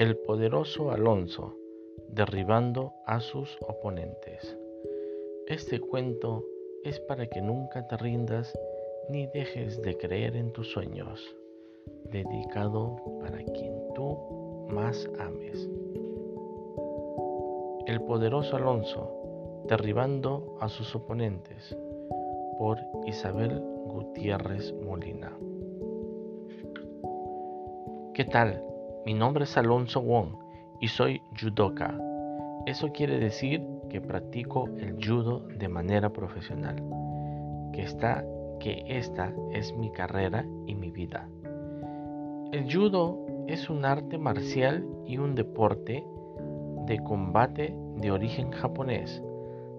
El poderoso Alonso derribando a sus oponentes. Este cuento es para que nunca te rindas ni dejes de creer en tus sueños, dedicado para quien tú más ames. El poderoso Alonso derribando a sus oponentes por Isabel Gutiérrez Molina. ¿Qué tal? Mi nombre es Alonso Wong y soy judoka. Eso quiere decir que practico el judo de manera profesional, que, está, que esta es mi carrera y mi vida. El judo es un arte marcial y un deporte de combate de origen japonés.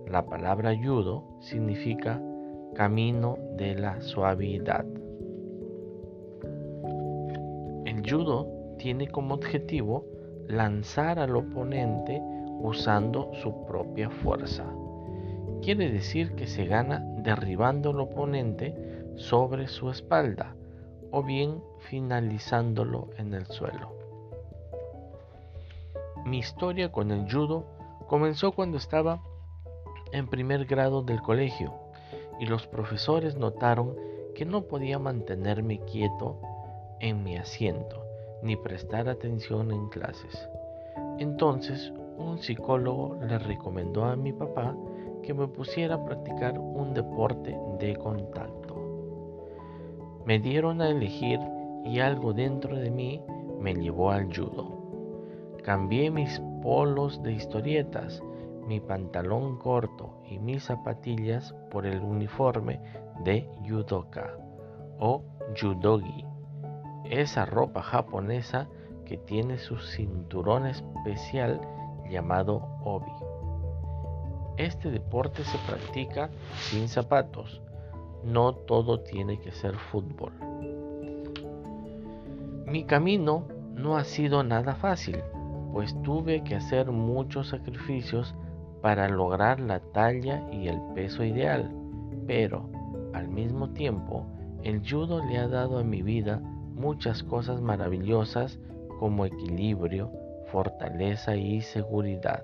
La palabra judo significa camino de la suavidad. El judo tiene como objetivo lanzar al oponente usando su propia fuerza. Quiere decir que se gana derribando al oponente sobre su espalda o bien finalizándolo en el suelo. Mi historia con el judo comenzó cuando estaba en primer grado del colegio y los profesores notaron que no podía mantenerme quieto en mi asiento ni prestar atención en clases. Entonces un psicólogo le recomendó a mi papá que me pusiera a practicar un deporte de contacto. Me dieron a elegir y algo dentro de mí me llevó al judo. Cambié mis polos de historietas, mi pantalón corto y mis zapatillas por el uniforme de judoka o judogi esa ropa japonesa que tiene su cinturón especial llamado obi. Este deporte se practica sin zapatos. No todo tiene que ser fútbol. Mi camino no ha sido nada fácil, pues tuve que hacer muchos sacrificios para lograr la talla y el peso ideal, pero al mismo tiempo el judo le ha dado a mi vida muchas cosas maravillosas como equilibrio, fortaleza y seguridad.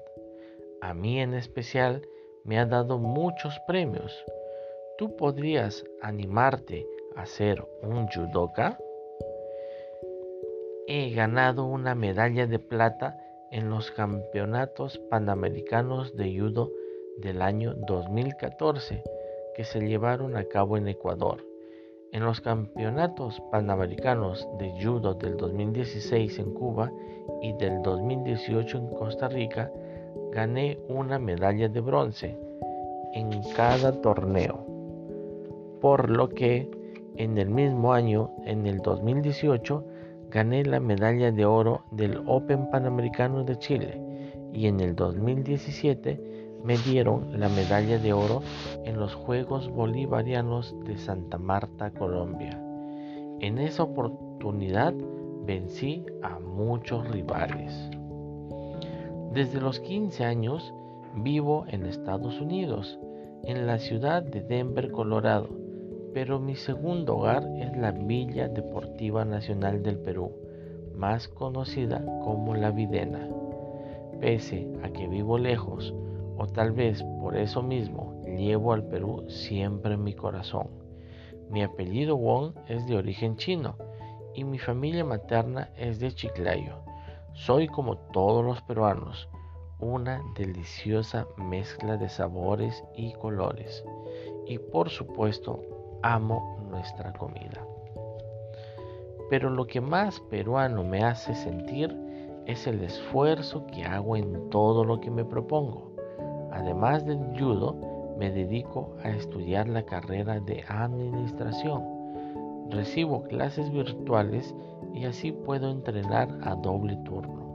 A mí en especial me ha dado muchos premios. ¿Tú podrías animarte a ser un judoka? He ganado una medalla de plata en los campeonatos panamericanos de judo del año 2014 que se llevaron a cabo en Ecuador. En los campeonatos panamericanos de judo del 2016 en Cuba y del 2018 en Costa Rica, gané una medalla de bronce en cada torneo. Por lo que en el mismo año, en el 2018, gané la medalla de oro del Open Panamericano de Chile y en el 2017 me dieron la medalla de oro en los Juegos Bolivarianos de Santa Marta, Colombia. En esa oportunidad vencí a muchos rivales. Desde los 15 años vivo en Estados Unidos, en la ciudad de Denver, Colorado, pero mi segundo hogar es la Villa Deportiva Nacional del Perú, más conocida como La Videna. Pese a que vivo lejos, o tal vez por eso mismo llevo al Perú siempre en mi corazón. Mi apellido Wong es de origen chino y mi familia materna es de Chiclayo. Soy como todos los peruanos, una deliciosa mezcla de sabores y colores. Y por supuesto, amo nuestra comida. Pero lo que más peruano me hace sentir es el esfuerzo que hago en todo lo que me propongo. Además del judo, me dedico a estudiar la carrera de administración. Recibo clases virtuales y así puedo entrenar a doble turno.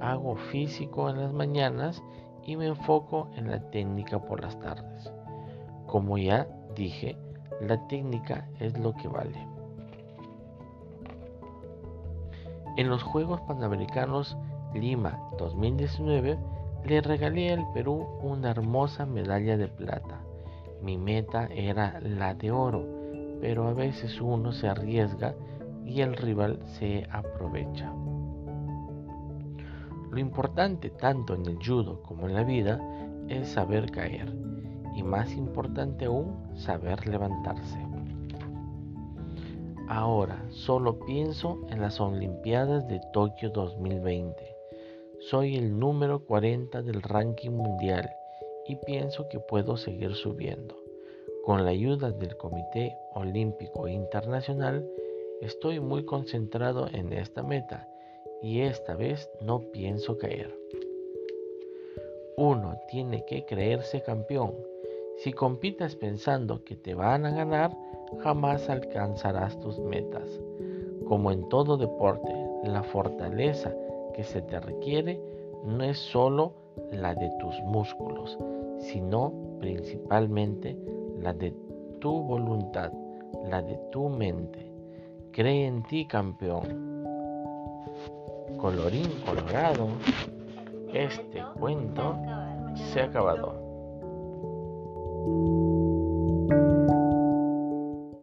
Hago físico en las mañanas y me enfoco en la técnica por las tardes. Como ya dije, la técnica es lo que vale. En los Juegos Panamericanos Lima 2019 le regalé al Perú una hermosa medalla de plata. Mi meta era la de oro, pero a veces uno se arriesga y el rival se aprovecha. Lo importante tanto en el judo como en la vida es saber caer y más importante aún, saber levantarse. Ahora solo pienso en las Olimpiadas de Tokio 2020. Soy el número 40 del ranking mundial y pienso que puedo seguir subiendo. Con la ayuda del Comité Olímpico Internacional estoy muy concentrado en esta meta y esta vez no pienso caer. Uno tiene que creerse campeón. Si compitas pensando que te van a ganar, jamás alcanzarás tus metas. Como en todo deporte, la fortaleza que se te requiere no es solo la de tus músculos, sino principalmente la de tu voluntad, la de tu mente. Cree en ti, campeón. Colorín colorado, este cuento se ha acabado.